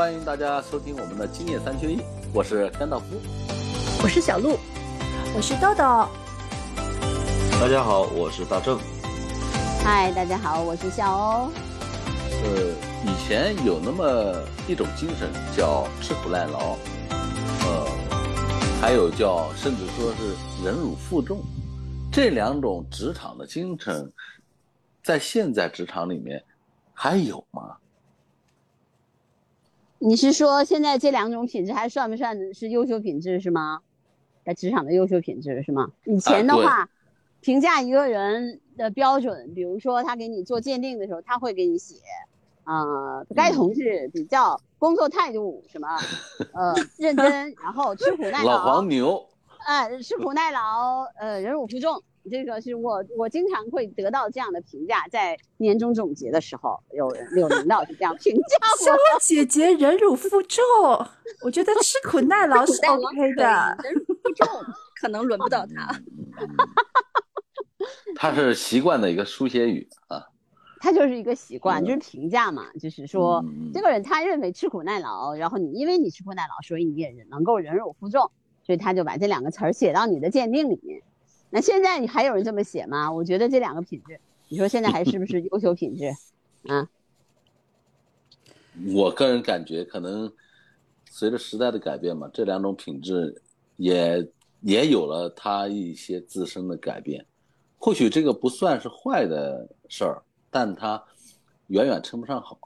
欢迎大家收听我们的《今夜三缺一》，我是甘道夫，我是小鹿，我是豆豆。大家好，我是大正。嗨，大家好，我是小欧。呃，以前有那么一种精神叫吃苦耐劳，呃，还有叫甚至说是忍辱负重，这两种职场的精神，在现在职场里面还有吗？你是说现在这两种品质还算不算是优秀品质是吗？在职场的优秀品质是吗？以前的话，评价一个人的标准，比如说他给你做鉴定的时候，他会给你写，啊，该同志比较工作态度什么，呃，认真，然后吃苦耐劳。老黄牛。哎，吃苦耐劳，呃，忍辱负重。这个是我我经常会得到这样的评价，在年终总结的时候，有有领导是这样评价我。小姐姐忍辱负重，我觉得吃苦耐劳是 OK 的，忍辱负重可能轮不到他。他是习惯的一个书写语啊，他就是一个习惯，就是评价嘛，就是说这个人他认为吃苦耐劳，然后你因为你吃苦耐劳，所以你也能够忍辱负重，所以他就把这两个词儿写到你的鉴定里面。那现在你还有人这么写吗？我觉得这两个品质，你说现在还是不是优秀品质？啊？我个人感觉，可能随着时代的改变嘛，这两种品质也也有了它一些自身的改变。或许这个不算是坏的事儿，但它远远称不上好。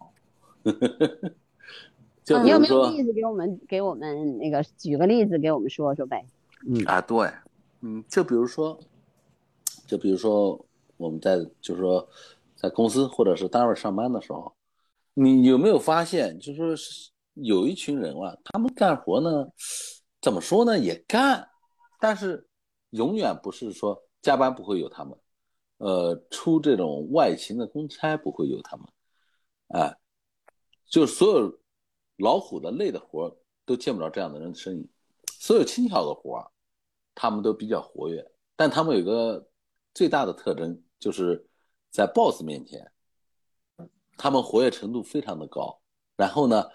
就你有没有例子给我们？给我们那个举个例子给我们说说呗？嗯啊，对。嗯，就比如说，就比如说我们在就是说，在公司或者是单位上班的时候，你有没有发现，就是说有一群人啊，他们干活呢，怎么说呢，也干，但是永远不是说加班不会有他们，呃，出这种外勤的公差不会有他们，哎，就所有老虎的累的活都见不着这样的人的身影，所有轻巧的活。他们都比较活跃，但他们有个最大的特征，就是在 boss 面前，他们活跃程度非常的高。然后呢，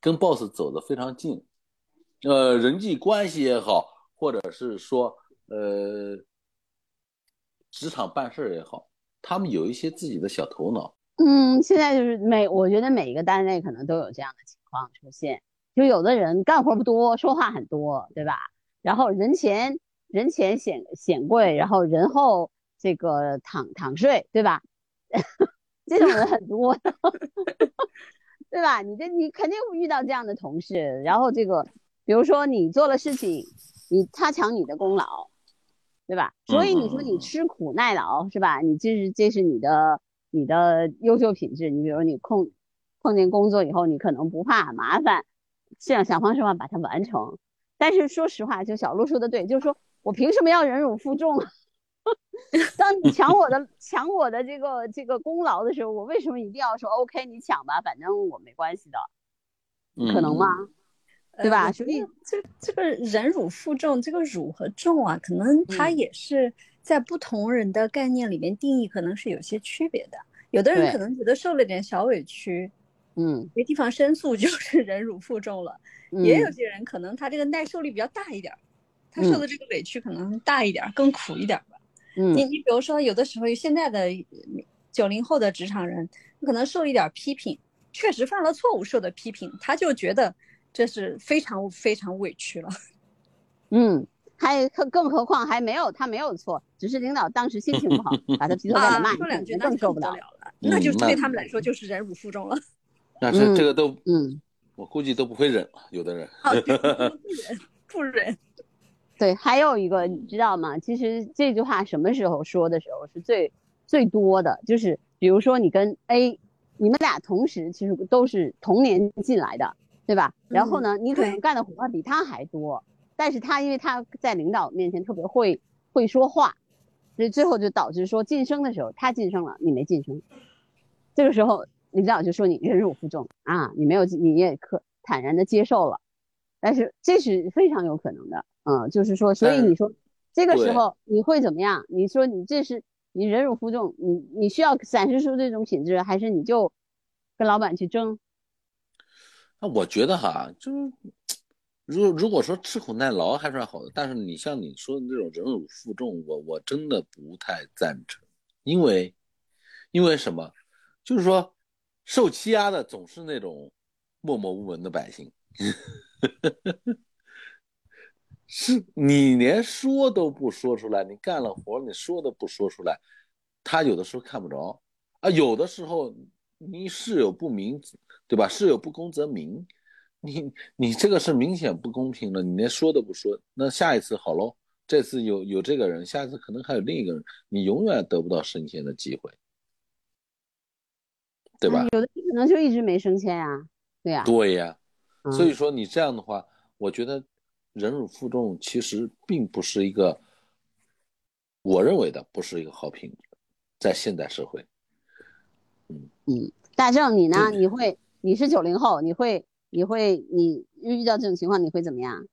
跟 boss 走得非常近，呃，人际关系也好，或者是说呃，职场办事也好，他们有一些自己的小头脑。嗯，现在就是每我觉得每一个单位可能都有这样的情况出现，就有的人干活不多，说话很多，对吧？然后人前。人前显显贵，然后人后这个躺躺睡，对吧？这种人很多，对吧？你这你肯定会遇到这样的同事。然后这个，比如说你做了事情，你他抢你的功劳，对吧？所以你说你吃苦耐劳是吧？你这是这是你的你的优秀品质。你比如你碰碰见工作以后，你可能不怕麻烦，想想方设法把它完成。但是说实话，就小鹿说的对，就是说。我凭什么要忍辱负重？当你抢我的 抢我的这个这个功劳的时候，我为什么一定要说 OK？你抢吧，反正我没关系的，可能吗？对吧？所以这这个忍辱负重，这个辱和重啊，可能它也是在不同人的概念里面定义，可能是有些区别的。有的人可能觉得受了点小委屈，嗯，没地方申诉 就是忍辱负重了。也有些人可能他这个耐受力比较大一点。他受的这个委屈可能大一点，更苦一点吧。嗯，你你比如说，有的时候现在的九零后的职场人，可能受一点批评，确实犯了错误受的批评，他就觉得这是非常非常委屈了。嗯，还更更何况还没有他没有错，只是领导当时心情不好，把他劈头盖脸骂说两句，更受不了了。那就对他们来说就是忍辱负重了。但是这个都嗯，我估计都不会忍了，有的人不忍不忍。对，还有一个你知道吗？其实这句话什么时候说的时候是最最多的，就是比如说你跟 A，你们俩同时其实都是同年进来的，对吧？然后呢，你可能干的活比他还多，但是他因为他在领导面前特别会会说话，所以最后就导致说晋升的时候他晋升了，你没晋升，这个时候领导就说你忍辱负重啊，你没有你也可坦然的接受了，但是这是非常有可能的。嗯，就是说，所以你说这个时候你会怎么样？你说你这是你忍辱负重，你你需要展示出这种品质，还是你就跟老板去争？那我觉得哈，就是如如果说吃苦耐劳还算好的，但是你像你说的那种忍辱负重，我我真的不太赞成，因为因为什么？就是说受欺压的总是那种默默无闻的百姓，是 你连说都不说出来，你干了活你说都不说出来，他有的时候看不着。啊，有的时候你事有不明，对吧？事有不公则明，你你这个是明显不公平的，你连说都不说，那下一次好喽，这次有有这个人，下次可能还有另一个人，你永远得不到升迁的机会，对吧？有的可能就一直没升迁呀，对呀，对呀，嗯所以说你这样的话，我觉得忍辱负重其实并不是一个，我认为的不是一个好品质，在现代社会。嗯大正你呢？你会你是九零后，你会你会你遇到这种情况你会怎么样？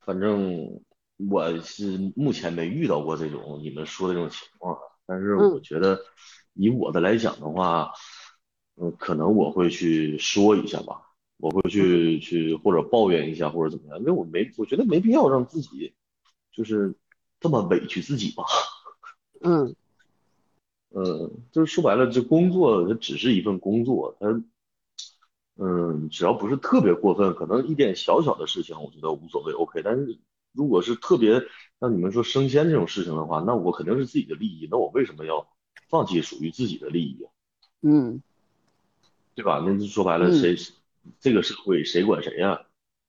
反正我是目前没遇到过这种你们说的这种情况，但是嗯我觉得以我的来讲的话，嗯，可能我会去说一下吧，我会去去或者抱怨一下或者怎么样，因为我没我觉得没必要让自己就是这么委屈自己吧。嗯 呃，就是说白了，这工作它只是一份工作，它，嗯，只要不是特别过分，可能一点小小的事情，我觉得无所谓，OK。但是如果是特别像你们说升迁这种事情的话，那我肯定是自己的利益，那我为什么要放弃属于自己的利益啊？嗯对吧？那就说白了，嗯谁这个社会谁管谁呀？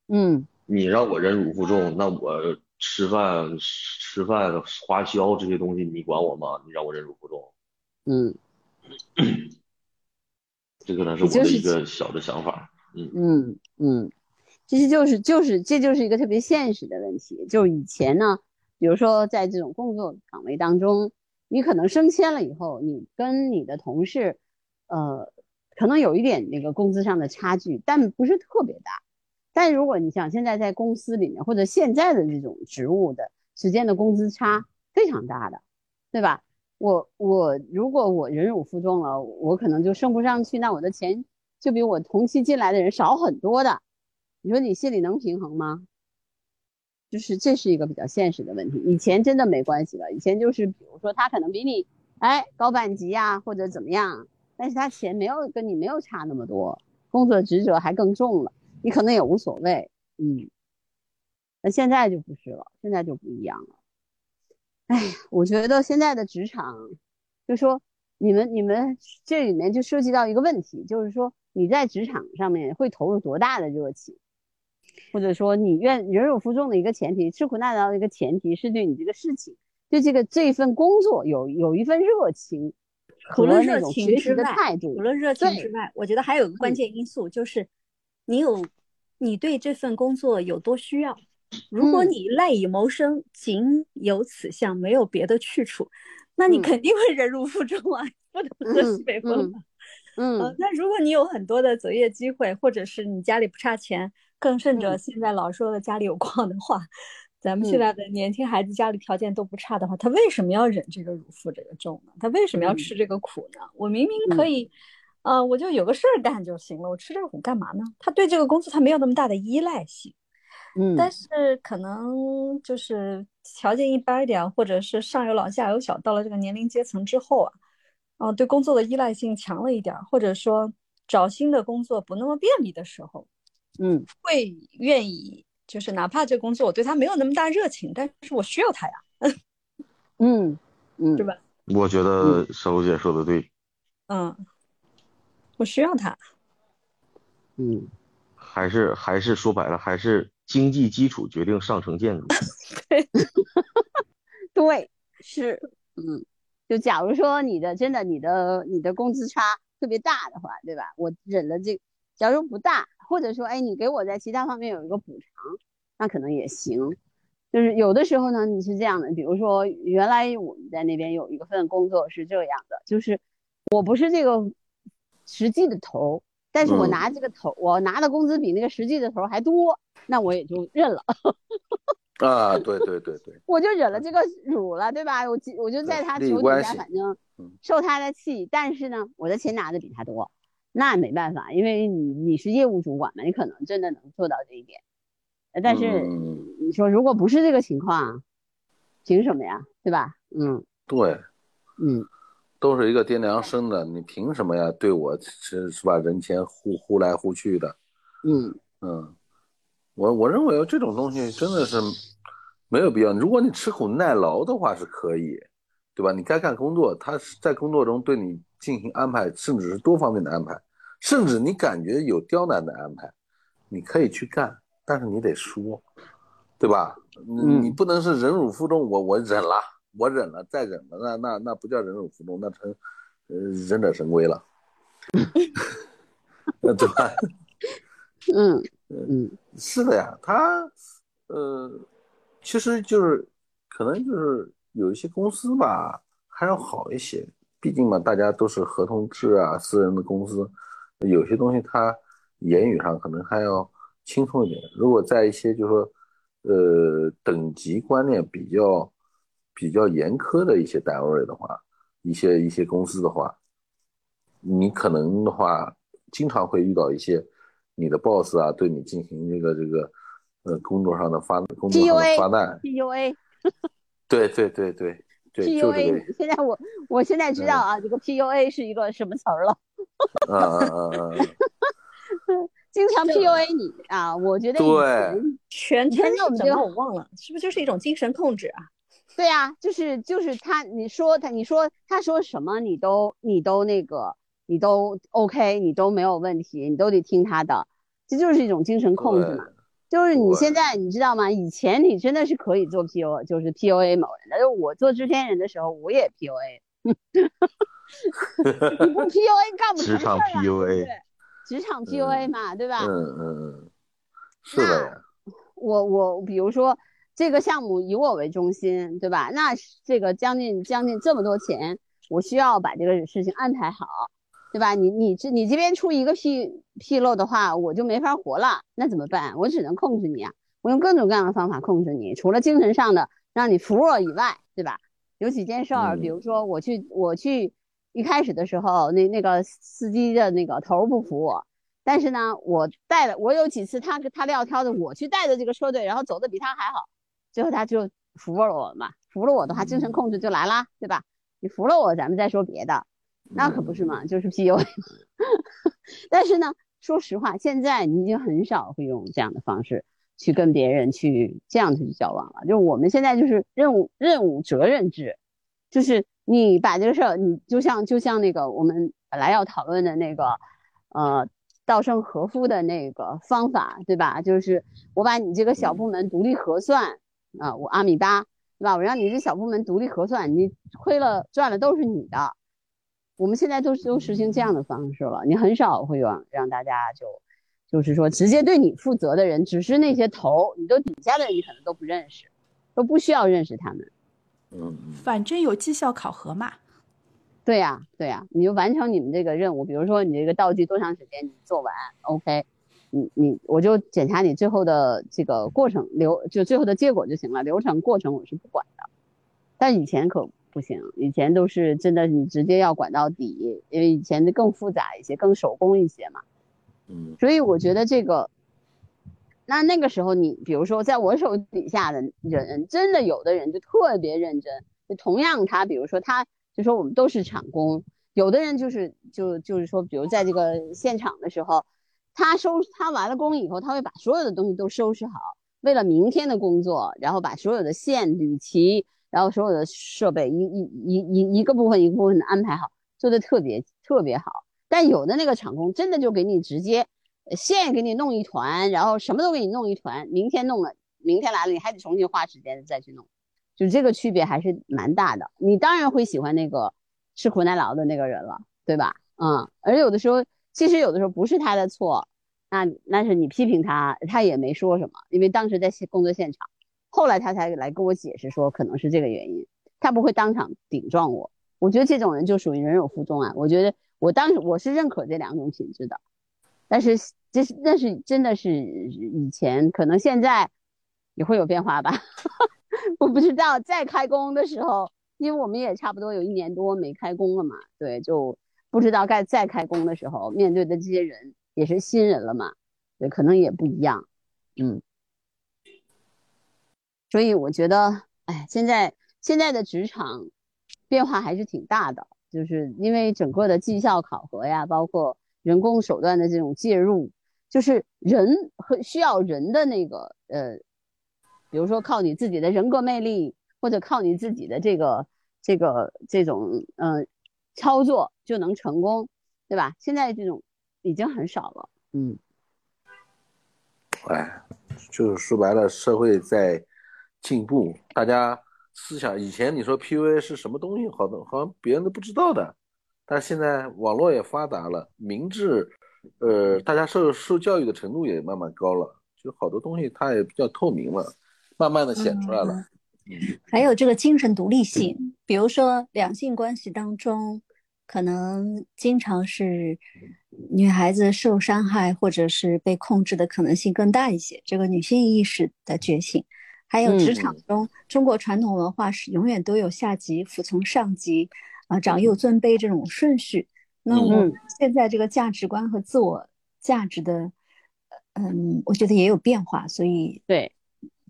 嗯你让我忍辱负重，那我吃饭吃饭花销这些东西你管我吗？你让我忍辱负重。嗯这可能是我的一个小的想法。嗯嗯嗯，其实就是就是这就是一个特别现实的问题。就是以前呢，比如说在这种工作岗位当中，你可能升迁了以后，你跟你的同事，呃，可能有一点那个工资上的差距，但不是特别大。但如果你想现在在公司里面或者现在的这种职务的之间的工资差非常大的，对吧？我我如果我忍辱负重了，我可能就升不上去，那我的钱就比我同期进来的人少很多的。你说你心里能平衡吗？就是这是一个比较现实的问题。以前真的没关系了，以前就是比如说他可能比你哎高半级呀、或者怎么样，但是他钱没有跟你没有差那么多，工作职责还更重了，你可能也无所谓。嗯，那现在就不是了，现在就不一样了。哎，我觉得现在的职场，就说你们你们这里面就涉及到一个问题，就是说你在职场上面会投入多大的热情，或者说你愿忍辱负重的一个前提，吃苦耐劳的一个前提是对你这个事情，对这个这份工作有有一份热情除了热情之外除。了热情之外，我觉得还有个关嗯键因素，就是你有你对这份工作有多需要。如果嗯你赖以谋生，仅有此项，没有别的去处，那你嗯肯定会忍辱负重啊，不能喝嗯西北风嘛。嗯呃，那如果你有很多的择业机会，或者是你家里不差钱，更甚者嗯现在老说的家里有矿的话，咱们现嗯在的年轻孩子家里条件都不差的话，他为什么要忍这个乳负这个重呢？他为什么要嗯吃这个苦呢？我明明可嗯以，呃，我就有个事儿干就行了，我吃这个苦干嘛呢？他对这个工作他没有那么大的依赖性。嗯但是可能就是条件一般一点，或者是上有老下有小，到了这个年龄阶层之后啊，啊、对工作的依赖性强了一点儿，或者说找新的工作不那么便利的时候，嗯会愿意就是哪怕这工作我对他没有那么大热情，但是我需要他呀，嗯嗯，对吧？我觉得小璐姐说的对，嗯，我需要他。嗯还是还是说白了，还是经济基础决定上层建筑。对 对，是，嗯，就假如说你的真的你的你的工资差特别大的话，对吧？我忍了这，假如不大，或者说，哎，你给我在其他方面有一个补偿，那可能也行。就是有的时候呢，你是这样的，比如说原来我们在那边有一个份工作是这样的，就是我不是这个实际的头儿，但是我嗯拿这个头，我拿的工资比那个实际的头儿还多，那我也就认了。啊，对对对对，我就忍了这个辱了，对吧？我我就在他利益手底下，反正嗯受他的气，但是呢，我的钱拿的比他多，那没办法，因为你你是业务主管嘛，你可能真的能做到这一点。呃但是嗯你说如果不是这个情况，凭什么呀？对吧？嗯对，嗯都是一个爹娘生的，你凭什么呀？对我是是吧？人前呼呼来呼去的，嗯嗯，我我认为这种东西真的是没有必要。如果你吃苦耐劳的话是可以，对吧？你该干工作，他是在工作中对你进行安排，甚至是多方面的安排，甚至你感觉有刁难的安排，你可以去干，但是你得说，对吧？你嗯你不能是忍辱负重，我我忍了，我忍了，再忍了，那那那不叫忍辱负重，那成呃忍者神龟了，呃对吧？嗯嗯是的呀，他呃，其实就是可能就是有一些公司吧，还要好一些，毕竟嘛，大家都是合同制啊，私人的公司，有些东西它言语上可能还要轻松一点。如果在一些就是说呃等级观念比较比较严苛的一些单位的话，一些一些公司的话，你可能的话，经常会遇到一些你的 boss 啊，对你进行这个这个呃工作上的发工作上的发难，，PUA 对对对对对，就这个现在我我现在知道啊，这个 PUA 是一个什么词儿了。嗯嗯嗯嗯，经常 PUA 你啊，我觉得以对前全称我们是什么这个我忘了，是不是就是一种精神控制啊？对啊，就是就是他，你说他，你说他说什么，你都你都那个，你都 OK，你都没有问题，你都得听他的，这就是一种精神控制嘛。就是你现在你知道吗？以前你真的是可以做 PUA，就是 PUA 某人的。就我做制片人的时候，我也 PUA，你不 PUA 干不成职场事儿啊，对？职场 PUA 嘛，对吧？嗯嗯嗯，是的呀，我我比如说这个项目以我为中心，对吧？那是这个将近将近这么多钱，我需要把这个事情安排好，对吧？你你这你这边出一个纰纰漏的话，我就没法活了，那怎么办？我只能控制你啊，我用各种各样的方法控制你，除了精神上的让你服我以外，对吧？有几件事儿，嗯比如说我去我去一开始的时候，那那个司机的那个头儿不服我，但是呢，我带了，我有几次他他撂挑子，我去带的这个车队，然后走的比他还好，最后他就服了我嘛，服了我的话，精神控制就来啦，对吧？你服了我，咱们再说别的，那可不是嘛，就是 PUA。但是呢，说实话，现在你已经很少会用这样的方式去跟别人去这样去交往了。就是我们现在就是任务任务责任制，就是你把这个事儿，你就像就像那个我们本来要讨论的那个，呃，稻盛和夫的那个方法，对吧？就是我把你这个小部门独立核算啊、我阿米巴，对吧？我让你这小部门独立核算，你亏了赚了都是你的。我们现在都都实行这样的方式了，你很少会让让大家就就是说直接对你负责的人，只是那些头儿，你都底下的人你可能都不认识，都不需要认识他们。嗯嗯反正有绩效考核嘛。对呀、对呀、你就完成你们这个任务，比如说你这个道具多长时间你做完，OK，你你我就检查你最后的这个过程流，就最后的结果就行了，流程过程我是不管的。但以前可不行，以前都是真的你直接要管到底，因为以前的更复杂一些，更手工一些嘛。所以我觉得这个，那那个时候你比如说在我手底下的人，真的有的人就特别认真，就同样他比如说他就说我们都是厂工，有的人就是就就是说，比如在这个现场的时候，他收他完了工以后，他会把所有的东西都收拾好，为了明天的工作，然后把所有的线捋齐，然后所有的设备一一一一一个部分一个部分的安排好，做的特别特别好。但有的那个厂工真的就给你直接线给你弄一团，然后什么都给你弄一团，明天弄了，明天来了你还得重新花时间再去弄，就这个区别还是蛮大的。你当然会喜欢那个吃苦耐劳的那个人了，对吧？嗯，而有的时候其实有的时候不是他的错，那那是你批评他，他也没说什么，因为当时在现工作现场，后来他才来跟我解释说可能是这个原因，他不会当场顶撞我。我觉得这种人就属于忍辱负重啊。我觉得我当时我是认可这两种品质的，但是这是那是真的是以前，可能现在也会有变化吧。我不知道在开工的时候，因为我们也差不多有一年多没开工了嘛，对，就不知道该再开工的时候，面对的这些人也是新人了嘛，对，可能也不一样，嗯。所以我觉得，哎，现在现在的职场变化还是挺大的，就是因为整个的绩效考核呀，包括人工手段的这种介入，就是人和需要人的那个呃，比如说靠你自己的人格魅力，或者靠你自己的这个这个这种嗯操作就能成功，对吧？现在这种已经很少了，嗯。哎，就是说白了，社会在。进步，大家思想以前你说 PUA 是什么东西，好多好像别人都不知道的，但是现在网络也发达了，明智，呃，大家受受教育的程度也慢慢高了，就好多东西它也比较透明了，慢慢的显出来了。嗯，还有这个精神独立性，比如说两性关系当中，可能经常是女孩子受伤害或者是被控制的可能性更大一些，这个女性意识的觉醒。还有职场中，中国传统文化是永远都有下级服从上级，啊，长幼尊卑这种顺序。那我现在这个价值观和自我价值的，嗯，我觉得也有变化。所以，对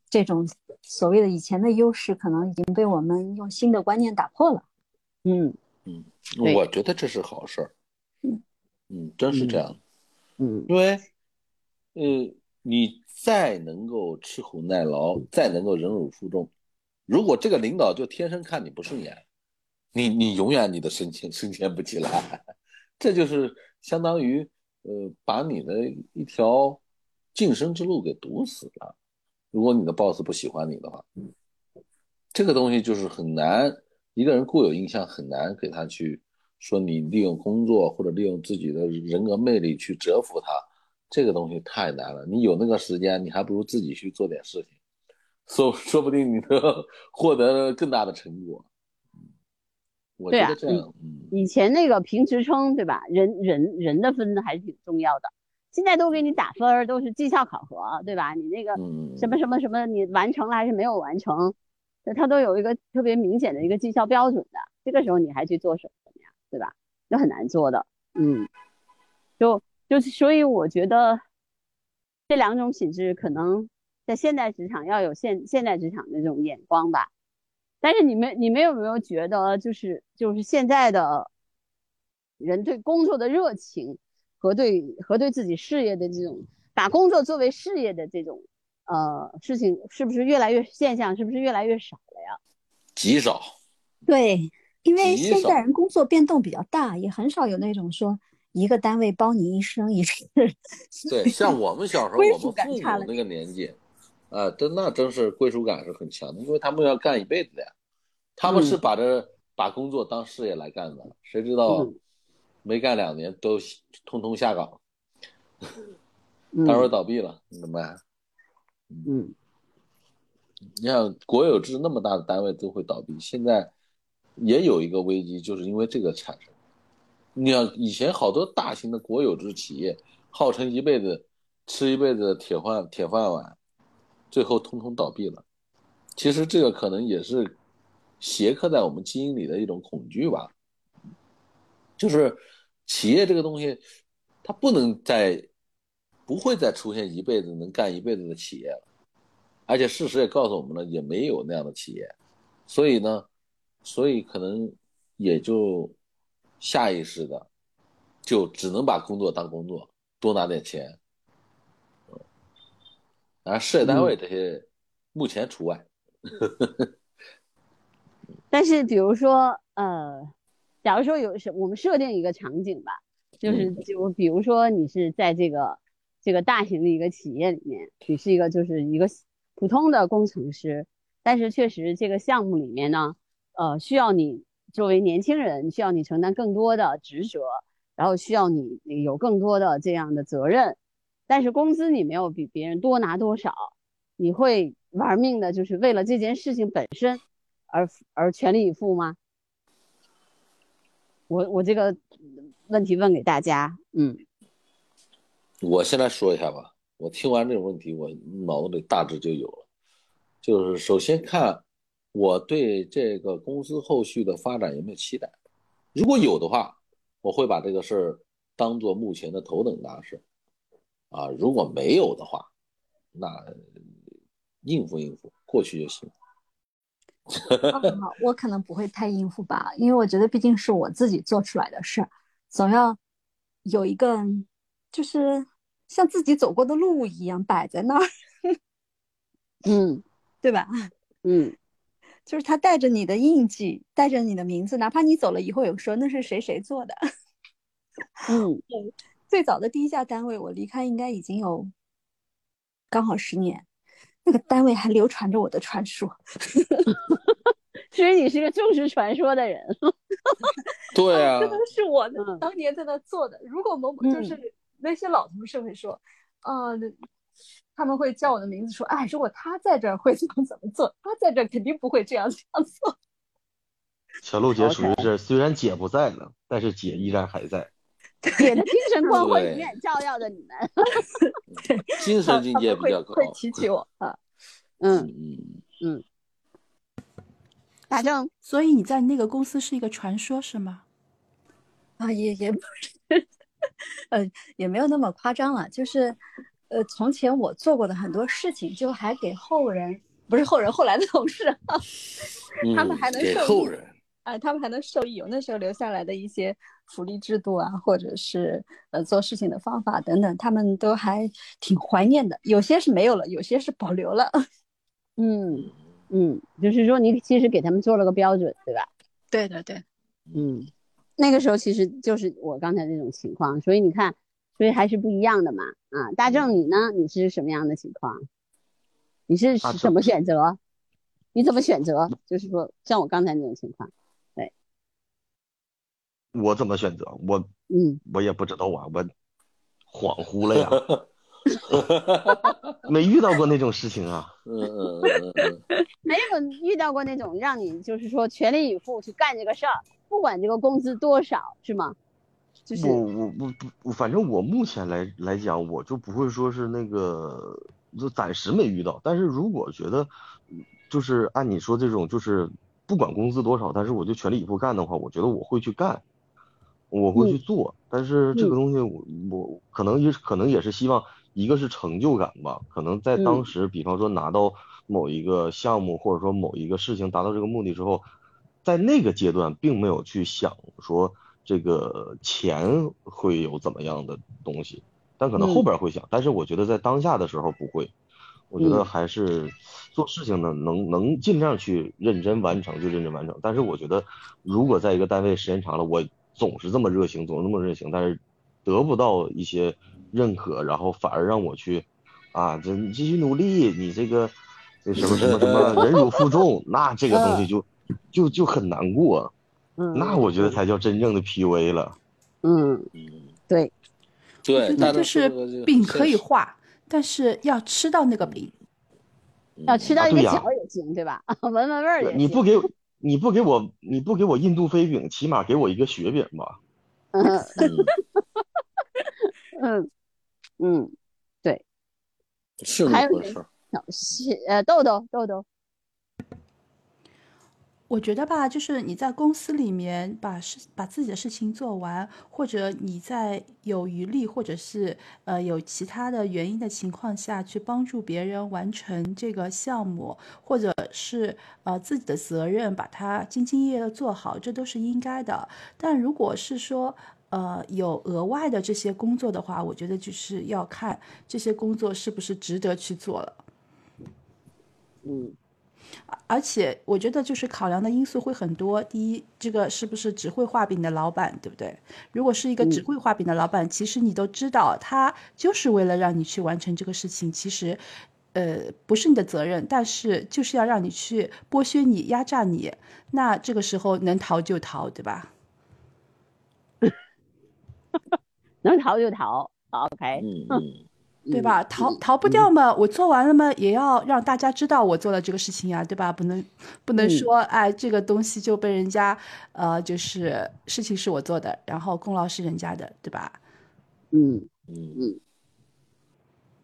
这种所谓的以前的优势，可能已经被我们用新的观念打破了。嗯嗯，我觉得这是好事儿。嗯嗯，真是这样。嗯，因为，呃，你。再能够吃苦耐劳，再能够忍辱负重，如果这个领导就天生看你不顺眼，你你永远你的升迁升迁不起来，这就是相当于呃把你的一条晋升之路给堵死了。如果你的 boss 不喜欢你的话，这个东西就是很难，一个人固有印象很难给他去说你利用工作或者利用自己的人格魅力去折服他。这个东西太难了，你有那个时间，你还不如自己去做点事情，说说不定你能 获得更大的成果。我觉得这以前那个评职称，对吧？人人人的分还是挺重要的，现在都给你打分，都是绩效考核，对吧？你那个什么什么什么，你完成了还是没有完成，他都有一个特别明显的一个绩效标准的。这个时候你还去做什么呀？对吧？就很难做的，嗯，就。就是，所以我觉得这两种品质可能在现代职场要有现现代职场的这种眼光吧。但是你们你们有没有觉得，就是就是现在的人对工作的热情和对和对自己事业的这种把工作作为事业的这种呃事情，是不是越来越现象？是不是越来越少了呀？极少。对，因为现在人工作变动比较大，也很少有那种说。一个单位包你一生一世，对，像我们小时候，我们父母那个年纪，啊，真那真是归属感是很强的，因为他们要干一辈子的呀，他们是把这把工作当事业来干的，谁知道没干两年都通通下岗，单位倒闭了，怎么办？嗯，你想国有制那么大的单位都会倒闭，现在也有一个危机，就是因为这个产生。你要以前好多大型的国有制企业，号称一辈子吃一辈子铁饭铁饭碗，最后通通倒闭了。其实这个可能也是斜刻在我们基因里的一种恐惧吧。就是企业这个东西，它不能再不会再出现一辈子能干一辈子的企业了，而且事实也告诉我们了，也没有那样的企业。所以呢，所以可能也就。下意识的，就只能把工作当工作，多拿点钱。然后事业单位这些目前除外。但是，比如说，呃，假如说有什，我们设定一个场景吧，就是就比如说你是在这个这个大型的一个企业里面，你是一个就是一个普通的工程师，但是确实这个项目里面呢，呃，需要你。作为年轻人，需要你承担更多的职责，然后需要你有更多的这样的责任，但是工资你没有比别人多拿多少，你会玩命的，就是为了这件事情本身而而全力以赴吗？我我这个问题问给大家，嗯，我先来说一下吧。我听完这个问题，我脑子里大致就有了，就是首先看。我对这个公司后续的发展有没有期待？如果有的话，我会把这个事儿当做目前的头等大事啊。如果没有的话，那应付应付过去就行。啊我可能不会太应付吧，因为我觉得毕竟是我自己做出来的事儿，总要有一个就是像自己走过的路一样摆在那儿，嗯对吧？嗯就是他带着你的印记，带着你的名字，哪怕你走了以后有说那是谁谁做的。嗯最早的第一家单位，我离开应该已经有刚好十年，那个单位还流传着我的传说。其实你是个重视传说的人。对啊这，都是我当年在那做的。如果某某嗯就是那些老同事会说，啊、那他们会叫我的名字说，哎，如果他在这儿会怎么怎么做，他在这儿肯定不会这样这样做。小璐姐属于是虽然姐不在了，但是姐依然还在。姐的精神光辉永远照耀着你们。精神境界比较高。会提起我啊。嗯，嗯，反正，所以你在那个公司是一个传说是吗？啊，也也不是，呃，也没有那么夸张了。就是，呃，从前我做过的很多事情，就还给后人，不是后人，后来的同事，他们还能受益后人。啊，他们还能受益。有那时候留下来的一些福利制度啊，或者是呃做事情的方法等等，他们都还挺怀念的。有些是没有了，有些是保留了。嗯嗯，就是说你其实给他们做了个标准，对吧？对对对，嗯，那个时候其实就是我刚才那种情况，所以你看，所以还是不一样的嘛。啊，大正你呢？你是什么样的情况？你是大正怎么选择？你怎么选择？就是说，像我刚才那种情况，对我怎么选择？我嗯我也不知道啊，我恍惚了呀，没遇到过那种事情啊。嗯嗯嗯嗯嗯，没有遇到过那种让你就是说全力以赴去干这个事儿，不管这个工资多少，是吗？就是我我我不，反正我目前来来讲，我就不会说是那个，就暂时没遇到。但是如果觉得，就是按你说这种，就是不管工资多少，但是我就全力以赴干的话，我觉得我会去干，我会去做。但是这个东西我，我可能也可能也是希望，一个是成就感吧，可能在当时，比方说拿到某一个项目，或者说某一个事情达到这个目的之后，在那个阶段并没有去想说。这个钱会有怎么样的东西，但可能后边会想，但是我觉得在当下的时候不会，我觉得还是做事情呢，能能尽量去认真完成就认真完成。但是我觉得，如果在一个单位时间长了，我总是这么热情，总是那么热情，但是得不到一些认可，然后反而让我去啊，这你继续努力，你这个这什么什么什么忍辱负重，那这个东西就就就很难过。嗯，那我觉得才叫真正的 PUA 了。嗯，对，对，那就是饼可以画，但是要吃到那个饼。要吃到一个角也行，对吧？闻闻味儿也行。你不给你不给我你不给我印度飞饼，起码给我一个雪饼吧。嗯 嗯嗯嗯，是还有人那么回事儿。小是呃豆豆豆豆，我觉得吧，就是你在公司里面把事把自己的事情做完，或者你在有余力，或者是呃有其他的原因的情况下去帮助别人完成这个项目，或者是呃自己的责任把它兢兢业业的做好，这都是应该的。但如果是说呃有额外的这些工作的话，我觉得就是要看这些工作是不是值得去做了。嗯而且我觉得就是考量的因素会很多。第一，这个是不是只会画饼的老板，对不对？如果是一个只会画饼的老板，其实你都知道，他就是为了让你去完成这个事情，其实，呃，不是你的责任，但是就是要让你去剥削你、压榨你。那这个时候能逃就逃，对吧？能逃就逃，OK，嗯嗯，对吧？逃逃不掉嘛，我做完了嘛，也要让大家知道我做了这个事情呀，对吧？不能不能说，哎，这个东西就被人家，呃，就是事情是我做的，然后功劳是人家的，对吧？嗯。嗯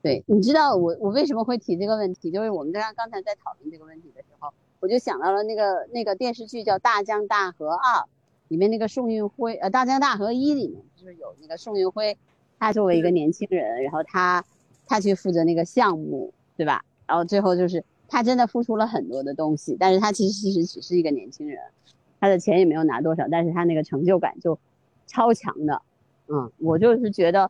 对，你知道我我为什么会提这个问题？就是我们刚刚才在讨论这个问题的时候，我就想到了那个那个电视剧叫《大江大河二》，里面那个宋运辉，呃，《大江大河一》里面就是有那个宋运辉，他作为一个年轻人，然后他他去负责那个项目，对吧？然后最后就是他真的付出了很多的东西，但是他其实其实只是一个年轻人，他的钱也没有拿多少，但是他那个成就感就超强的，嗯，我就是觉得，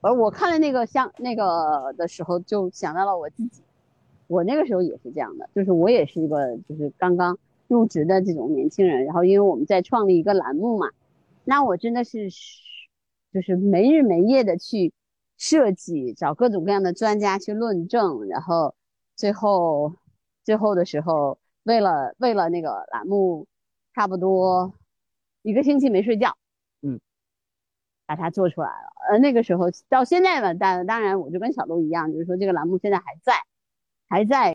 而我看了那个像那个的时候，就想到了我自己，我那个时候也是这样的，就是我也是一个就是刚刚入职的这种年轻人，然后因为我们在创立一个栏目嘛，那我真的是就是没日没夜的去设计，找各种各样的专家去论证，然后最后最后的时候，为了为了那个栏目，差不多一个星期没睡觉，嗯，把它做出来了。呃，那个时候到现在吧，当当然我就跟小鹿一样，就是说这个栏目现在还在，还在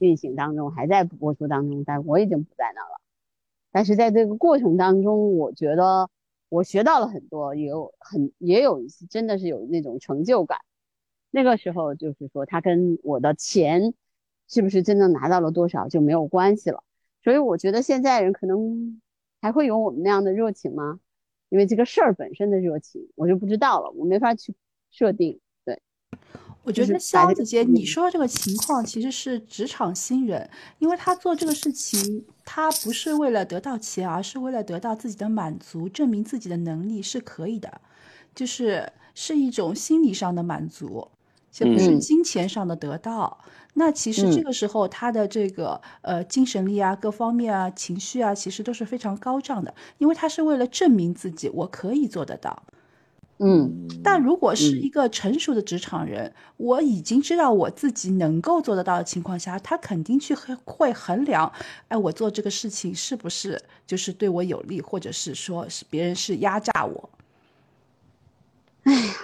运行当中，还在播出当中，但我已经不在那了。但是在这个过程当中，我觉得我学到了很多，也有很也有真的是有那种成就感。那个时候就是说，他跟我的钱是不是真的拿到了多少就没有关系了。所以我觉得现在人可能还会有我们那样的热情吗？因为这个事儿本身的热情，我就不知道了，我没法去设定。对，我觉得肖子姐你说的这个情况其实是职场新人，因为他做这个事情，他不是为了得到钱，而是为了得到自己的满足，证明自己的能力是可以的，就是是一种心理上的满足，就不是金钱上的得到。那其实这个时候他的这个呃精神力啊，各方面啊，情绪啊，其实都是非常高涨的，因为他是为了证明自己，我可以做得到。嗯，但如果是一个成熟的职场人，我已经知道我自己能够做得到的情况下，他肯定去会衡量，哎，我做这个事情是不是就是对我有利，或者是说是别人是压榨我。哎呀。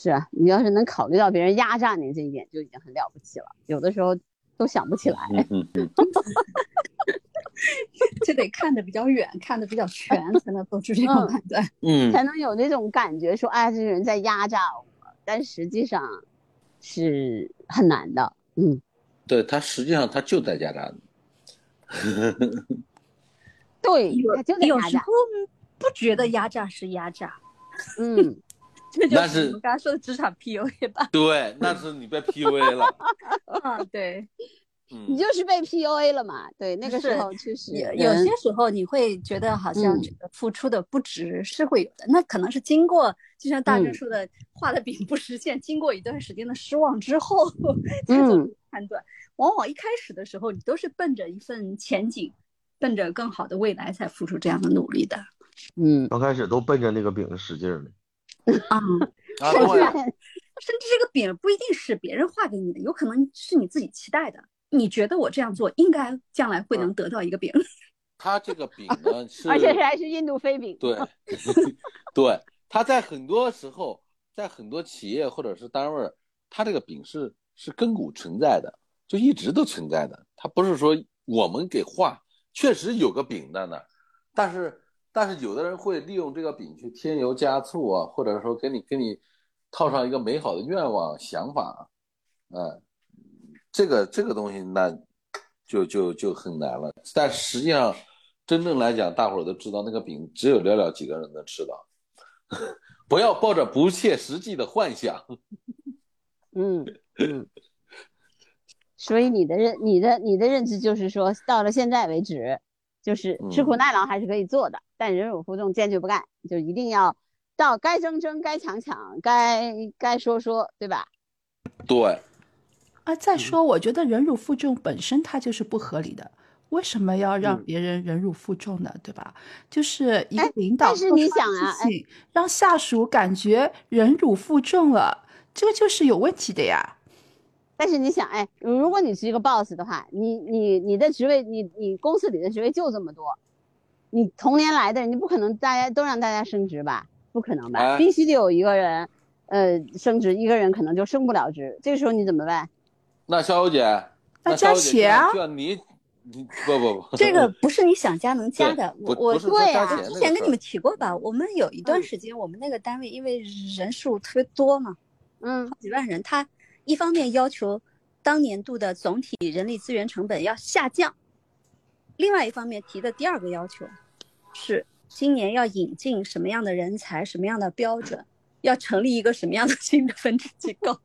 是啊，你要是能考虑到别人压榨你这一点，就已经很了不起了。有的时候都想不起来，这得看得比较远，看得比较全，才能做出这种判断。嗯，才能有那种感觉，说哎，这个人在压榨我，但实际上是很难的。嗯，对他实际上他就在压榨你。对，他就在压榨。有时候不觉得压榨是压榨。嗯。这就是我们刚刚说的职场 PUA 吧？对，那是你被 PUA 了。啊，对，你就是被 PUA 了嘛？对，那个时候确实有有些时候你会觉得好像这个付出的不值是会有的。那可能是经过，就像大正说的，画的饼不实现，经过一段时间的失望之后才做判断。往往一开始的时候，你都是奔着一份前景，奔着更好的未来才付出这样的努力的。嗯，刚开始都奔着那个饼使劲呢。啊，甚至甚至这个饼不一定是别人画给你的，有可能是你自己期待的。你觉得我这样做应该将来会能得到一个饼？它这个饼呢，是而且还是印度飞饼。对，对，它在很多时候，在很多企业或者是单位，它这个饼是是根骨存在的，就一直都存在的。它不是说我们给画，确实有个饼在那，但是。但是有的人会利用这个饼去添油加醋啊，或者说给你给你套上一个美好的愿望想法，嗯，这个这个东西那就就就很难了。但实际上，真正来讲，大伙儿都知道那个饼只有寥寥几个人能吃到，不要抱着不切实际的幻想。嗯嗯。所以你的认你的你的认知就是说，到了现在为止。就是吃苦耐劳还是可以做的，但忍辱负重坚决不干，就一定要到该争争、该抢抢、该该说说，对吧？对。啊，再说，我觉得忍辱负重本身它就是不合理的，为什么要让别人忍辱负重呢？对吧？就是一个领导，但是你想啊，让下属感觉忍辱负重了，这个就是有问题的呀。但是你想，哎，如果你是一个 boss 的话，你你你的职位，你你公司里的职位就这么多，你同年来的，你不可能大家都让大家升职吧？不可能吧？必须得有一个人，呃，升职，一个人可能就升不了职。这个时候你怎么办？那肖小姐，那加钱啊？就你，你不不不，这个 不是你想加能加的。我我对啊，之前跟你们提过吧？我们有一段时间，我们那个单位因为人数特别多嘛，嗯，好几万人，他。一方面要求当年度的总体人力资源成本要下降，另外一方面提的第二个要求是今年要引进什么样的人才，什么样的标准，要成立一个什么样的新的分支机构，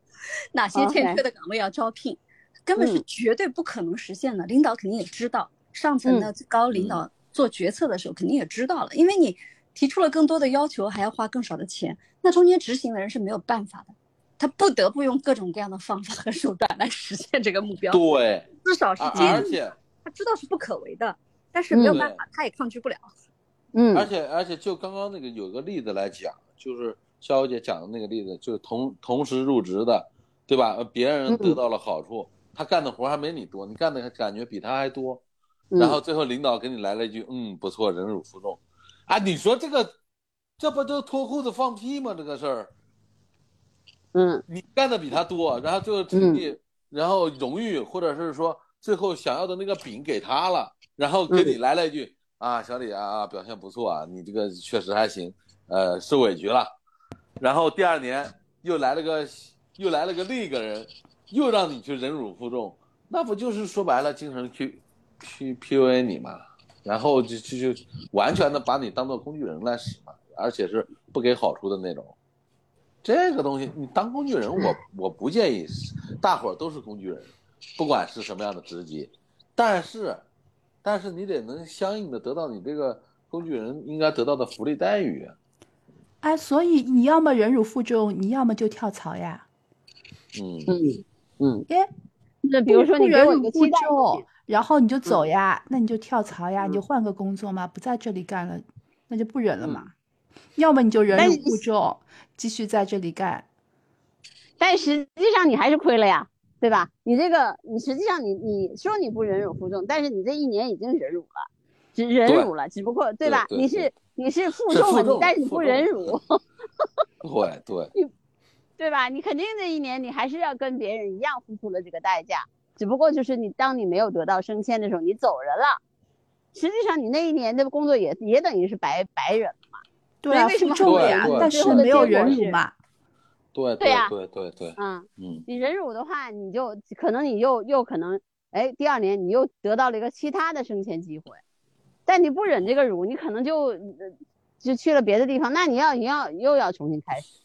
哪些欠缺的岗位要招聘，根本是嗯绝对不可能实现的。领导肯定也知道，上层的最高领导做决策的时候肯定也知道了，因为你提出了更多的要求，还要花更少的钱，那中间执行的人是没有办法的，他不得不用各种各样的方法和手段来实现这个目标。对，至少是而接近而且他知道是不可为的，但是没有嗯办法，他也抗拒不了。嗯而且而且就刚刚那个有个例子来讲，就是肖小姐讲的那个例子，就是同同时入职的，对吧？呃别人得到了好处，他干的活还没你多，你干的感觉比他还多，嗯。然后最后领导给你来了一句，嗯，不错，忍辱负重，啊，你说这个，这不就脱裤子放屁吗？这个事儿，嗯。你干的比他多，然后最后成绩，然后荣誉，或者是说最后想要的那个饼给他了，然后给你来了一句、啊，小李啊啊，表现不错啊，你这个确实还行，呃，受委屈了。然后第二年又来了个又来了个另一个人，又让你去忍辱负重，那不就是说白了精神去去 PUA 你嘛？然后就就就完全的把你当做工具人来使嘛，而且是不给好处的那种。这个东西你当工具人，我我不建议，大伙儿都是工具人，不管是什么样的职级，但是，但是你得能相应的得到你这个工具人应该得到的福利待遇。哎，所以你要么忍辱负重，你要么就跳槽呀。嗯，嗯。嗯，哎，那比如说你给我一忍辱负个期待值重，然后你就走呀，那你就跳槽呀，你就换个工作嘛，不在这里干了，那就不忍了嘛。要么你就忍辱负重，继续在这里干。但实际上你还是亏了呀，对吧？你这个，你实际上你你说你不忍辱负重，但是你这一年已经忍辱了，只忍辱了，只不过对吧？对对你是你是负重了，但是你不忍辱，对。对，对吧？你肯定这一年你还是要跟别人一样付出了这个代价，只不过就是你当你没有得到升迁的时候，你走人了，实际上你那一年的工作也也等于是白白忍了嘛。对啊，为什么负重了呀对，但是没有忍辱嘛。对对呀对对对，嗯，嗯，你忍辱的话，你就可能你又又可能，哎，第二年你又得到了一个其他的升迁机会，但你不忍这个辱，你可能就呃就去了别的地方，那你要你要又要重新开始。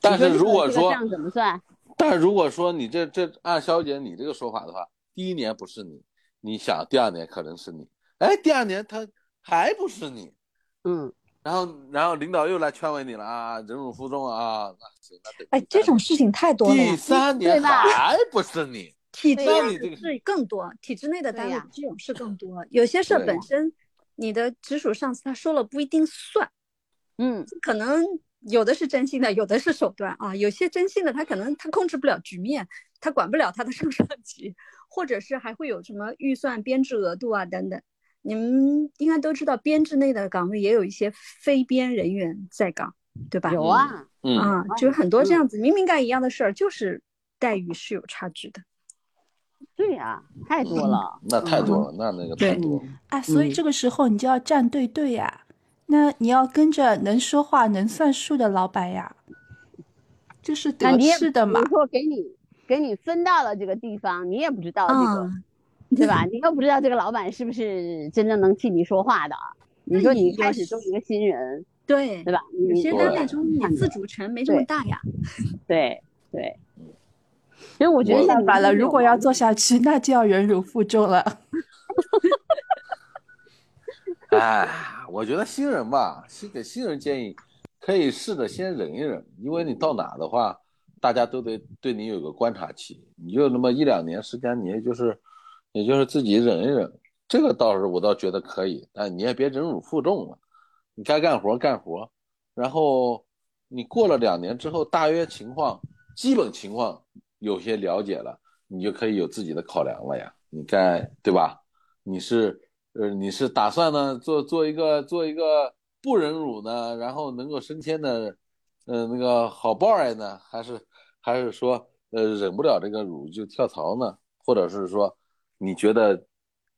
但是如果说这怎么算？但如果说你这这按肖姐你这个说法的话，第一年不是你，你想第二年可能是你，哎，第二年他还不是你，嗯，然后然后领导又来劝慰你了啊，忍辱负重啊，那行，那得哎，这种事情太多了第。三年对吧还不是你，体制内你这个的事更多，体制内的单位这种事更多。有些事儿本身你的直属上司他说了不一定算，嗯，可能有的是真心的，有的是手段啊。有些真心的他可能他控制不了局面，他管不了他的上上级，或者是还会有什么预算编制额度啊等等。你们应该都知道，编制内的岗位也有一些非编人员在岗，对吧？有啊，嗯，啊，就是很多这样子，明明干一样的事儿，就是待遇是有差距的。对呀、太多了。那太多了，那那个太多了，哎，所以嗯这个时候你就要站队队呀。那你要跟着能说话、能算数的老板呀，就是得势的嘛。说给你给你分到了这个地方，你也不知道这个，啊，对吧？你又不知道这个老板是不是真正能替你说话的。你说你开始做一个新人，对对，吧？有些单位中你自主权没这么大呀。对对，所以我觉得我像办法了，如果要做下去，那就要忍辱负重了。哎，我觉得新人吧，新给新人建议，可以试着先忍一忍，因为你到哪的话，大家都得对你有个观察期，你就那么一两年时间，你也就是，也就是自己忍一忍，这个倒是我倒觉得可以，但你也别忍辱负重了，你该干活干活，然后你过了两年之后，大约情况、基本情况有些了解了，你就可以有自己的考量了呀，你该对吧？你是呃，你是打算呢做做一个做一个不忍辱呢，然后能够升迁的，呃，那个好 boy 呢，还是还是说呃忍不了这个辱就跳槽呢？或者是说你觉得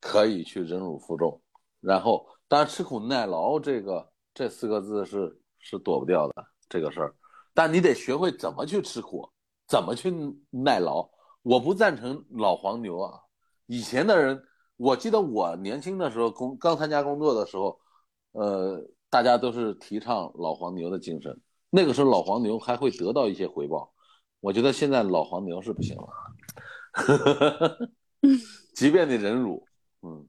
可以去忍辱负重，然后当然吃苦耐劳这个这四个字是是躲不掉的这个事儿，但你得学会怎么去吃苦，怎么去耐劳。我不赞成老黄牛啊，以前的人。我记得我年轻的时候工刚参加工作的时候，呃，大家都是提倡老黄牛的精神，那个时候老黄牛还会得到一些回报。我觉得现在老黄牛是不行了，即便你忍辱，嗯，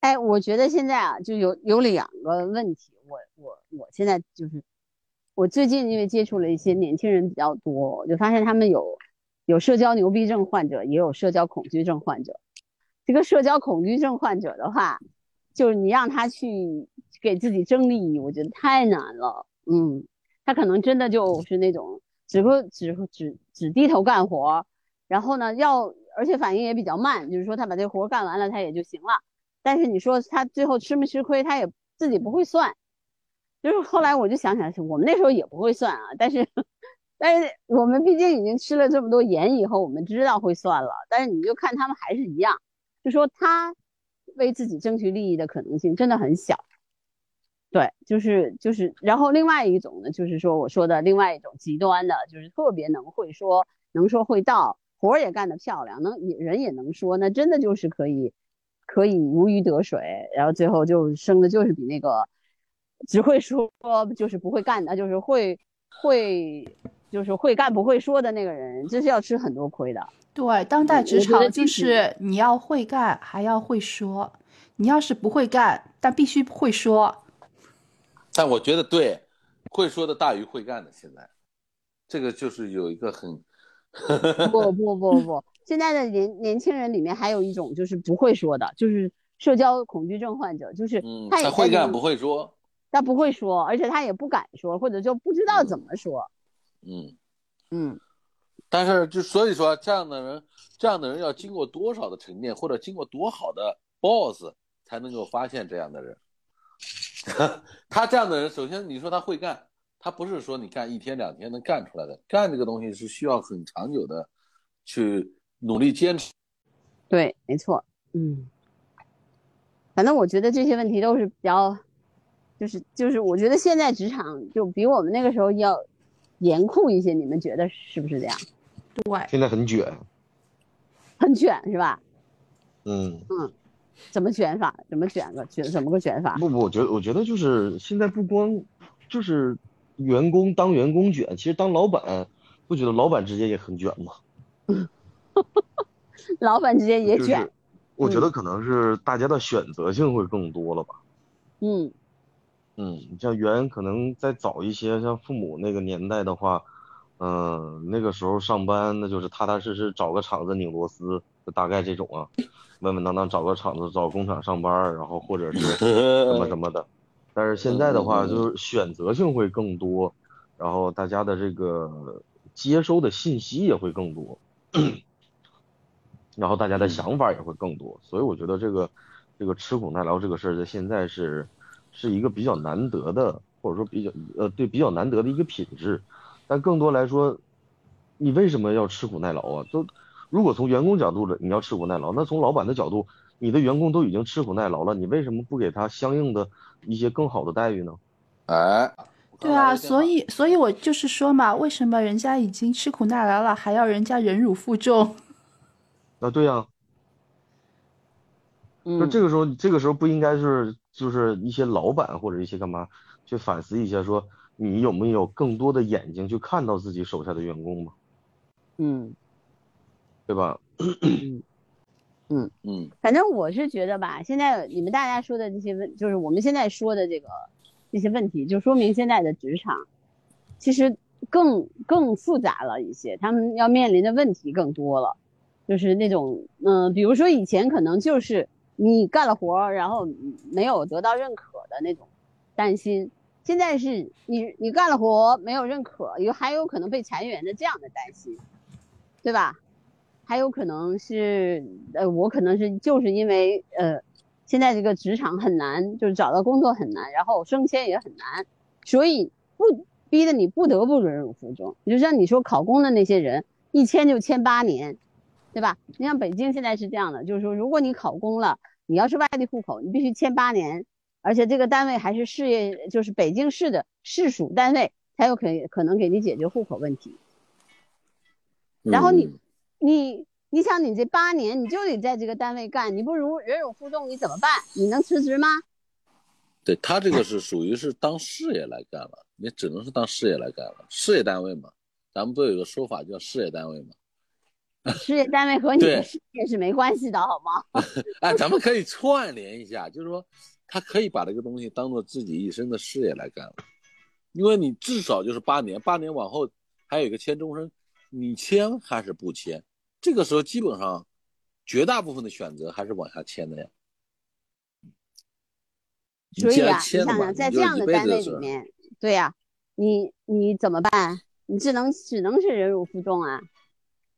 哎，我觉得现在啊，就有有两个问题，我我我现在就是，我最近因为接触了一些年轻人比较多，我就发现他们有有社交牛逼症患者，也有社交恐惧症患者。这个社交恐惧症患者的话，就是你让他去给自己争利益，我觉得太难了，嗯。他可能真的就是那种只会只只只低头干活，然后呢，要而且反应也比较慢，就是说他把这活干完了，他也就行了。但是你说他最后吃没吃亏，他也自己不会算。就是后来我就想想，我们那时候也不会算啊，但是但是我们毕竟已经吃了这么多盐以后，我们知道会算了。但是你就看他们还是一样，就说他为自己争取利益的可能性真的很小。对，就是就是，然后另外一种呢，就是说我说的另外一种极端的，就是特别能会说，能说会道，活儿也干得漂亮，能也人也能说，那真的就是可以，可以如鱼得水，然后最后就生的就是比那个只会说就是不会干的，就是会会就是会干不会说的那个人，这是要吃很多亏的。对，当代职场就是你要会干，还要会说，你要是不会干，但必须会说。但我觉得对，会说的大于会干的。现在，这个就是有一个很不不不不，现在的年年轻人里面还有一种就是不会说的，就是社交恐惧症患者，就是他会干不会说，他不会说，而且他也不敢说，或者就不知道怎么说。嗯嗯嗯，但是就所以说，这样的人，这样的人要经过多少的沉淀，或者经过多好的 boss 才能够发现这样的人。他这样的人，首先你说他会干，他不是说你干一天两天能干出来的，干这个东西是需要很长久的，去努力坚持。对，没错，嗯，反正我觉得这些问题都是比较，就是就是，我觉得现在职场就比我们那个时候要严酷一些，你们觉得是不是这样？对，现在很卷，很卷是吧？嗯嗯。怎么卷法？怎么卷个卷？怎么个卷法？不不，我觉得我觉得就是现在不光就是员工当员工卷，其实当老板不觉得老板之间也很卷吗？老板之间也卷。我觉得可能是大家的选择性会更多了吧。嗯嗯，你像原可能再早一些，像父母那个年代的话，嗯，那个时候上班那就是踏踏实实找个厂子拧螺丝，就大概这种啊。稳稳当当找个厂子，找工厂上班，然后或者是什么什么的。但是现在的话，就是选择性会更多，然后大家的这个接收的信息也会更多，然后大家的想法也会更多。所以我觉得这个这个吃苦耐劳这个事儿，在现在是是一个比较难得的，或者说比较呃对比较难得的一个品质。但更多来说，你为什么要吃苦耐劳啊？都。如果从员工角度的你要吃苦耐劳，那从老板的角度，你的员工都已经吃苦耐劳了，你为什么不给他相应的一些更好的待遇呢？哎，对啊，所以所以我就是说嘛，为什么人家已经吃苦耐劳了，还要人家忍辱负重？啊，对呀，那这个时候这个时候不应该是就是一些老板或者一些干嘛去反思一下，说你有没有更多的眼睛去看到自己手下的员工吗？嗯。对吧？嗯嗯，反正我是觉得吧，现在你们大家说的这些问，就是我们现在说的这个这些问题，就说明现在的职场其实更更复杂了一些，他们要面临的问题更多了，就是那种嗯，比如说以前可能就是你干了活，然后没有得到认可的那种担心，现在是你你干了活没有认可，有还有可能被裁员的这样的担心，对吧？还有可能是，呃，我可能是就是因为，呃，现在这个职场很难，就是找到工作很难，然后升迁也很难，所以不逼得你不得不忍辱负重。你就像你说考公的那些人，一签就签八年，对吧？你像北京现在是这样的，就是说，如果你考公了，你要是外地户口，你必须签八年，而且这个单位还是事业，就是北京市的市属单位，才有可可能给你解决户口问题。然后你。你你想你这八年你就得在这个单位干，你不如忍辱负重，你怎么办？你能辞职吗？对他这个是属于是当事业来干了，你只能是当事业来干了。事业单位嘛，咱们不有个说法叫事业单位嘛？事业单位和你的事业是没关系的，好吗？哎，咱们可以串联一下，就是说他可以把这个东西当做自己一生的事业来干了，因为你至少就是八年，八年往后还有一个签终身，你签还是不签？这个时候基本上绝大部分的选择还是往下签的呀。你所以啊，你想想，在这样的单位里面，对呀、你你怎么办？你只能只能是忍辱负重啊，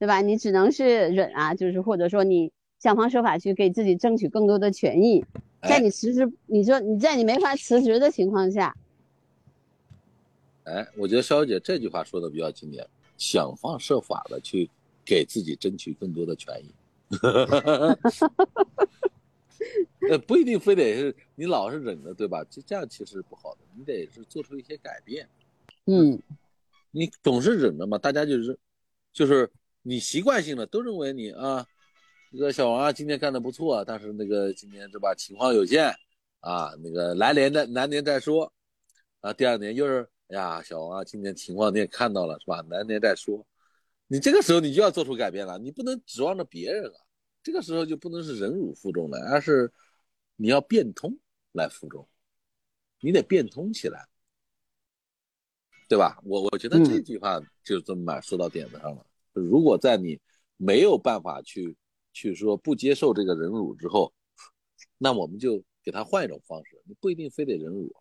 对吧？你只能是忍啊，就是或者说你想方设法去给自己争取更多的权益，在哎你辞职，你说你在你没法辞职的情况下，哎，我觉得肖姐这句话说的比较经典，想方设法的去给自己争取更多的权益。呃，不一定非得是你老是忍着，对吧？这这样其实不好的，你得是做出一些改变。嗯，你总是忍着嘛，大家就是就是你习惯性的都认为你啊，这个小王啊今天干的不错，但是那个今年是吧情况有限啊，那个来年再来年再说啊，第二年又是哎呀小王啊今年情况你也看到了是吧，来年再说，你这个时候你就要做出改变了，你不能指望着别人啊，这个时候就不能是忍辱负重了，而是你要变通来负重，你得变通起来。对吧？我我觉得这嗯句话就这么说到点子上了。如果在你没有办法去去说不接受这个忍辱之后，那我们就给他换一种方式。你不一定非得忍辱，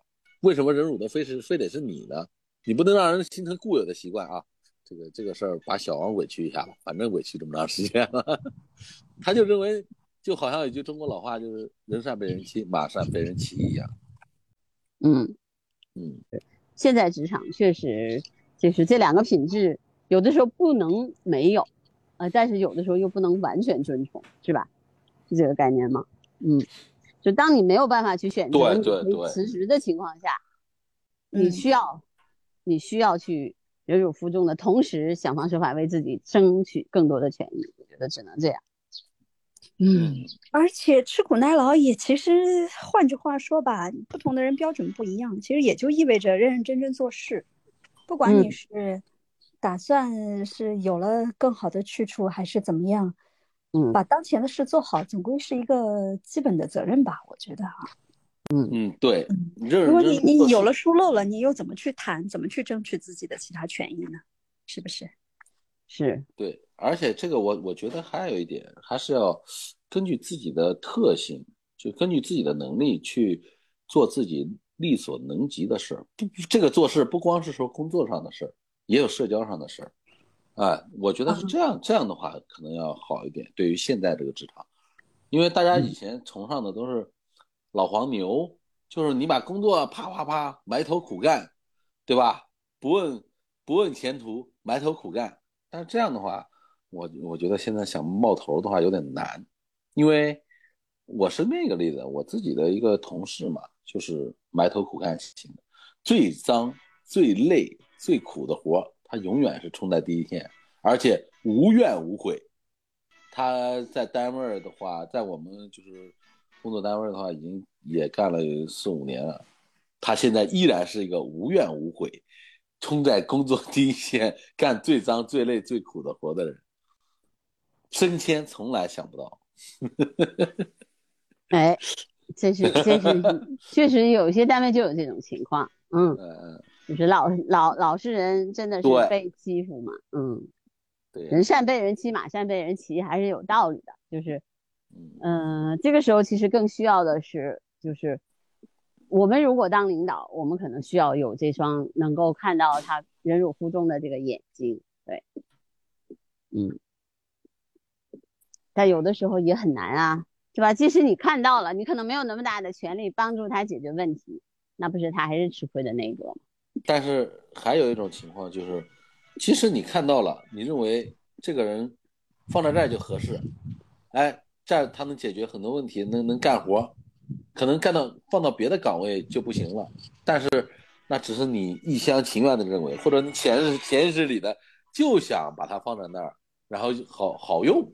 为什么忍辱的非是非得是你呢？你不能让人形成固有的习惯啊。这个这个事儿把小王委屈一下吧，反正委屈这么长时间了，他就认为就好像有句中国老话，就是人善被人欺，马善被人骑一样。嗯，嗯，现在职场确实就是这两个品质，有的时候不能没有，呃，但是有的时候又不能完全遵从，是吧？是这个概念吗？嗯，就当你没有办法去选择对你辞职的情况下，你嗯需要，你需要去忍辱负重的同时，想方设法为自己争取更多的权益。我觉得只能这样。嗯而且吃苦耐劳也其实，换句话说吧，不同的人标准不一样，其实也就意味着认认真真做事。不管你嗯是打算是有了更好的去处，还是怎么样，嗯把当前的事做好，总归是一个基本的责任吧，我觉得哈。嗯，对嗯，对如果你你有了疏漏了，你又怎么去谈，怎么去争取自己的其他权益呢？是不是？是，对，而且这个我我觉得还有一点，还是要根据自己的特性，就根据自己的能力去做自己力所能及的事儿。不，这个做事不光是说工作上的事儿，也有社交上的事儿。哎，我觉得是这样，这样的话可能要好一点。对于现在这个职场，因为大家以前崇尚的都是老黄牛，就是你把工作啪啪啪埋头苦干，对吧？不问不问前途，埋头苦干。但是这样的话，我我觉得现在想冒头的话有点难，因为我身边一个例子，我自己的一个同事嘛，就是埋头苦干型的，最脏、最累、最苦的活，他永远是冲在第一线，而且无怨无悔。他在单位的话，在我们就是工作单位的话，已经也干了有四五年了，他现在依然是一个无怨无悔。冲在工作第一线干最脏、最累、最苦的活的人，升迁从来想不到。哎，这是这是确实有些单位就有这种情况，嗯，呃，就是老老老实人真的是被欺负嘛，嗯，对，人善被人欺，马善被人骑，还是有道理的。就是，嗯嗯、这个时候其实更需要的是，就是我们如果当领导，我们可能需要有这双能够看到他忍辱负重的这个眼睛，对，嗯，但有的时候也很难啊，是吧？即使你看到了，你可能没有那么大的权利帮助他解决问题，那不是他还是吃亏的那一个吗？但是还有一种情况就是，即使你看到了，你认为这个人放在这儿就合适，哎，这儿他能解决很多问题，能能干活，可能干到放到别的岗位就不行了。但是那只是你一厢情愿的认为，或者潜意识潜意识里的就想把它放在那儿，然后好好用。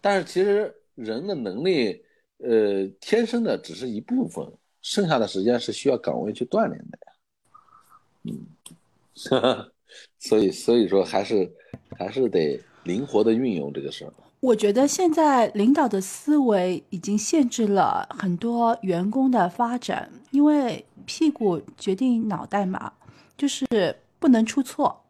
但是其实人的能力，呃，天生的只是一部分，剩下的时间是需要岗位去锻炼的呀。嗯，所以所以说还是还是得灵活的运用这个事儿。我觉得现在领导的思维已经限制了很多员工的发展，因为屁股决定脑袋嘛，就是不能出错。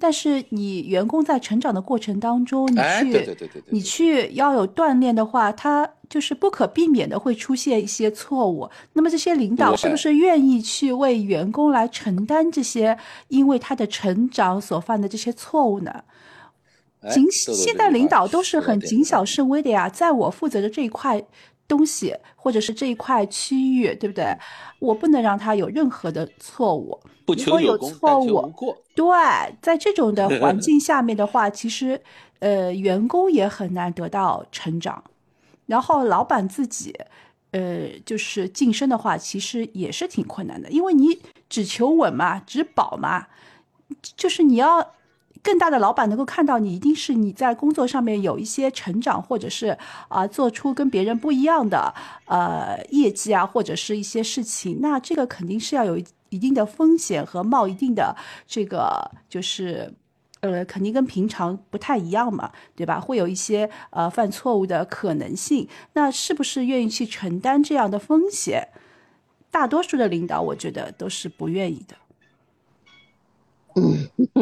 但是你员工在成长的过程当中，你哎，去对对对对对，你去要有锻炼的话，他就是不可避免的会出现一些错误。那么这些领导是不是愿意去为员工来承担这些因为他的成长所犯的这些错误呢？哎谨现在领导都是很谨小慎微的呀，在我负责的这一块东西，或者是这一块区域，对不对？我不能让他有任何的错误。不如果有求有功，错误。对，在这种的环境下面的话，其实呃，员工也很难得到成长，然后老板自己。呃，就是晋升的话，其实也是挺困难的，因为你只求稳嘛，只保嘛，就是你要更大的老板能够看到你，一定是你在工作上面有一些成长，或者是啊、做出跟别人不一样的呃业绩啊，或者是一些事情，那这个肯定是要有一定的风险和冒一定的这个就是。呃，肯定跟平常不太一样嘛，对吧？会有一些呃犯错误的可能性。那是不是愿意去承担这样的风险？大多数的领导，我觉得都是不愿意的。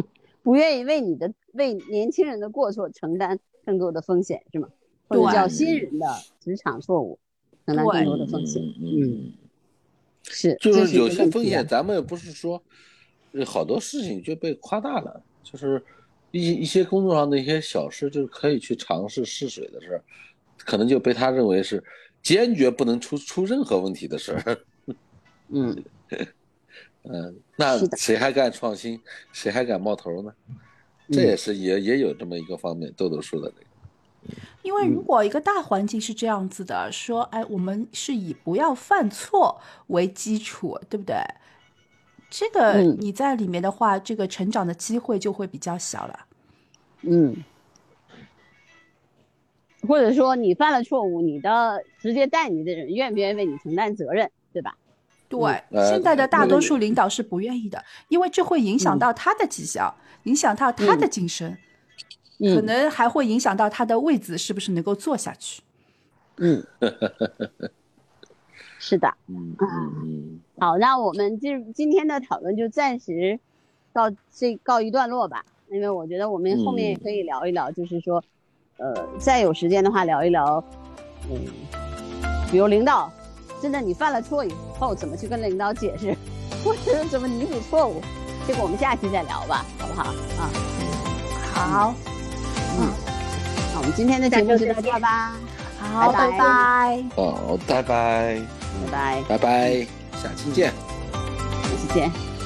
不愿意为你的为年轻人的过错承担更多的风险，是吗？或者对叫新人的职场错误承担更多的风险。嗯是，就是有些风险，咱们也不是说，呃好多事情就被夸大了，就是一一些工作上的一些小事，就是可以去尝试试水的事儿，可能就被他认为是坚决不能出出任何问题的事儿。嗯，嗯，那谁还敢创新？谁还敢冒头呢？这也是也也有这么一个方面，豆豆说的这个。因为如果一个大环境是这样子的，说，哎，我们是以不要犯错为基础，对不对？这个嗯你在里面的话，这个成长的机会就会比较小了。嗯，或者说你犯了错误，你的直接带你的人愿不愿意为你承担责任，对吧？对，呃现在的大多数领导是不愿意的，因为这会影响到他的绩效，影响到他的晋升，可嗯能还会影响到他的位子是不是能够坐下去。嗯，是的。嗯嗯嗯，好，那我们今今天的讨论就暂时到这告一段落吧，因为我觉得我们后面也可以聊一聊，就是说，呃，再有时间的话聊一聊，嗯，比如领导，真的你犯了错以后怎么去跟领导解释，或者怎么弥补错误，这个我们下期再聊吧，好不好？啊，好，嗯。那我们今天的节目就到这儿吧，好，拜拜。拜。好，拜拜，拜拜，拜拜，下期见。下期见。